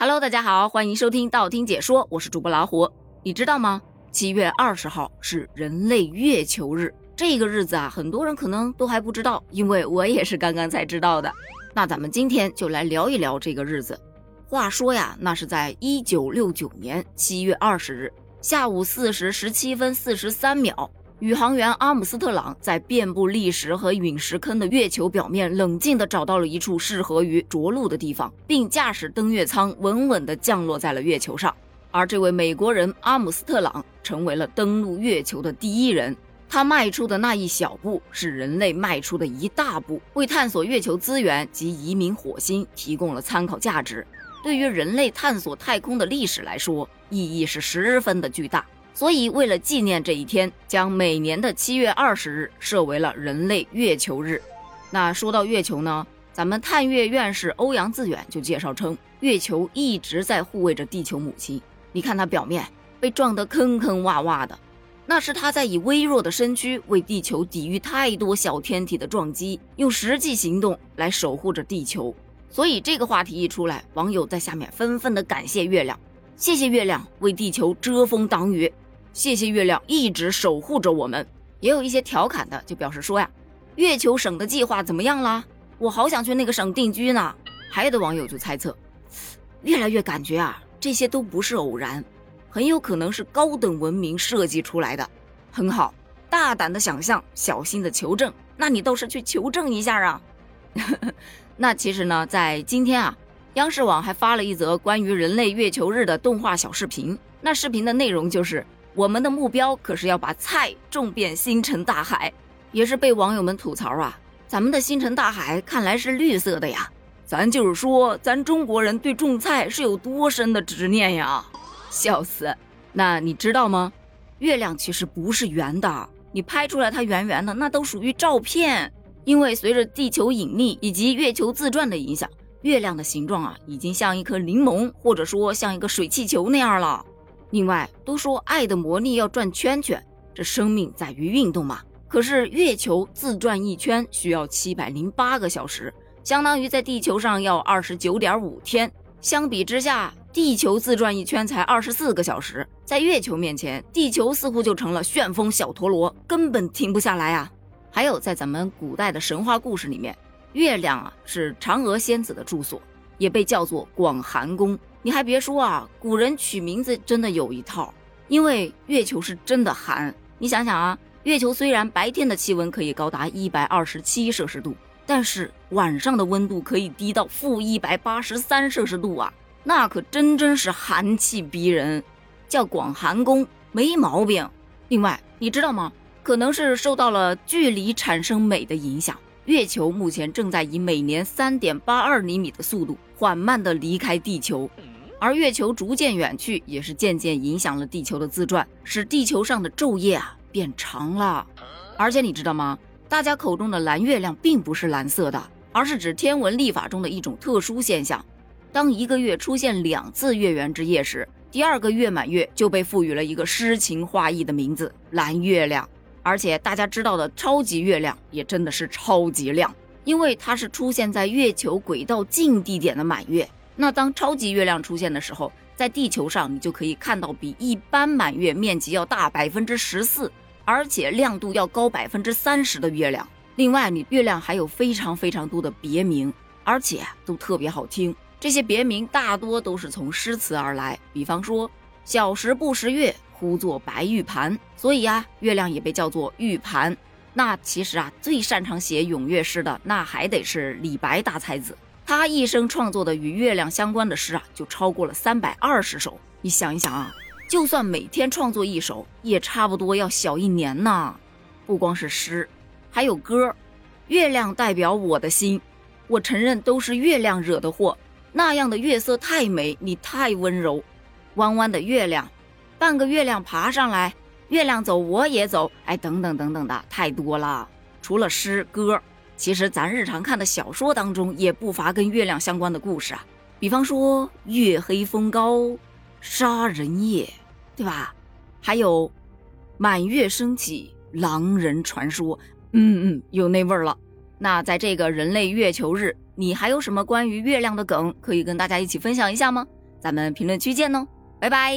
Hello，大家好，欢迎收听道听解说，我是主播老虎。你知道吗？七月二十号是人类月球日，这个日子啊，很多人可能都还不知道，因为我也是刚刚才知道的。那咱们今天就来聊一聊这个日子。话说呀，那是在一九六九年七月二十日下午四时十七分四十三秒。宇航员阿姆斯特朗在遍布砾石和陨石坑的月球表面，冷静地找到了一处适合于着陆的地方，并驾驶登月舱稳稳地降落在了月球上。而这位美国人阿姆斯特朗成为了登陆月球的第一人。他迈出的那一小步，是人类迈出的一大步，为探索月球资源及移民火星提供了参考价值。对于人类探索太空的历史来说，意义是十分的巨大。所以，为了纪念这一天，将每年的七月二十日设为了人类月球日。那说到月球呢，咱们探月院士欧阳自远就介绍称，月球一直在护卫着地球母亲。你看它表面被撞得坑坑洼洼的，那是它在以微弱的身躯为地球抵御太多小天体的撞击，用实际行动来守护着地球。所以这个话题一出来，网友在下面纷纷的感谢月亮，谢谢月亮为地球遮风挡雨。谢谢月亮一直守护着我们，也有一些调侃的就表示说呀，月球省的计划怎么样了？我好想去那个省定居呢。还有的网友就猜测，越来越感觉啊，这些都不是偶然，很有可能是高等文明设计出来的。很好，大胆的想象，小心的求证。那你倒是去求证一下啊。那其实呢，在今天啊，央视网还发了一则关于人类月球日的动画小视频。那视频的内容就是。我们的目标可是要把菜种遍星辰大海，也是被网友们吐槽啊！咱们的星辰大海看来是绿色的呀，咱就是说，咱中国人对种菜是有多深的执念呀！笑死！那你知道吗？月亮其实不是圆的，你拍出来它圆圆的，那都属于照片。因为随着地球引力以及月球自转的影响，月亮的形状啊，已经像一颗柠檬，或者说像一个水气球那样了。另外，都说爱的魔力要转圈圈，这生命在于运动嘛。可是月球自转一圈需要七百零八个小时，相当于在地球上要二十九点五天。相比之下，地球自转一圈才二十四个小时，在月球面前，地球似乎就成了旋风小陀螺，根本停不下来啊。还有，在咱们古代的神话故事里面，月亮啊是嫦娥仙子的住所，也被叫做广寒宫。你还别说啊，古人取名字真的有一套，因为月球是真的寒。你想想啊，月球虽然白天的气温可以高达一百二十七摄氏度，但是晚上的温度可以低到负一百八十三摄氏度啊，那可真真是寒气逼人，叫广寒宫没毛病。另外，你知道吗？可能是受到了距离产生美的影响。月球目前正在以每年三点八二厘米的速度缓慢地离开地球，而月球逐渐远去，也是渐渐影响了地球的自转，使地球上的昼夜啊变长了。而且你知道吗？大家口中的蓝月亮并不是蓝色的，而是指天文历法中的一种特殊现象。当一个月出现两次月圆之夜时，第二个月满月就被赋予了一个诗情画意的名字——蓝月亮。而且大家知道的超级月亮也真的是超级亮，因为它是出现在月球轨道近地点的满月。那当超级月亮出现的时候，在地球上你就可以看到比一般满月面积要大百分之十四，而且亮度要高百分之三十的月亮。另外，你月亮还有非常非常多的别名，而且都特别好听。这些别名大多都是从诗词而来，比方说“小时不识月”。呼作白玉盘，所以啊，月亮也被叫做玉盘。那其实啊，最擅长写咏月诗的，那还得是李白大才子。他一生创作的与月亮相关的诗啊，就超过了三百二十首。你想一想啊，就算每天创作一首，也差不多要小一年呢。不光是诗，还有歌。月亮代表我的心，我承认都是月亮惹的祸。那样的月色太美，你太温柔。弯弯的月亮。半个月亮爬上来，月亮走我也走，哎，等等等等的太多了。除了诗歌，其实咱日常看的小说当中也不乏跟月亮相关的故事啊。比方说月黑风高杀人夜，对吧？还有满月升起狼人传说，嗯嗯，有那味儿了。那在这个人类月球日，你还有什么关于月亮的梗可以跟大家一起分享一下吗？咱们评论区见哦，拜拜。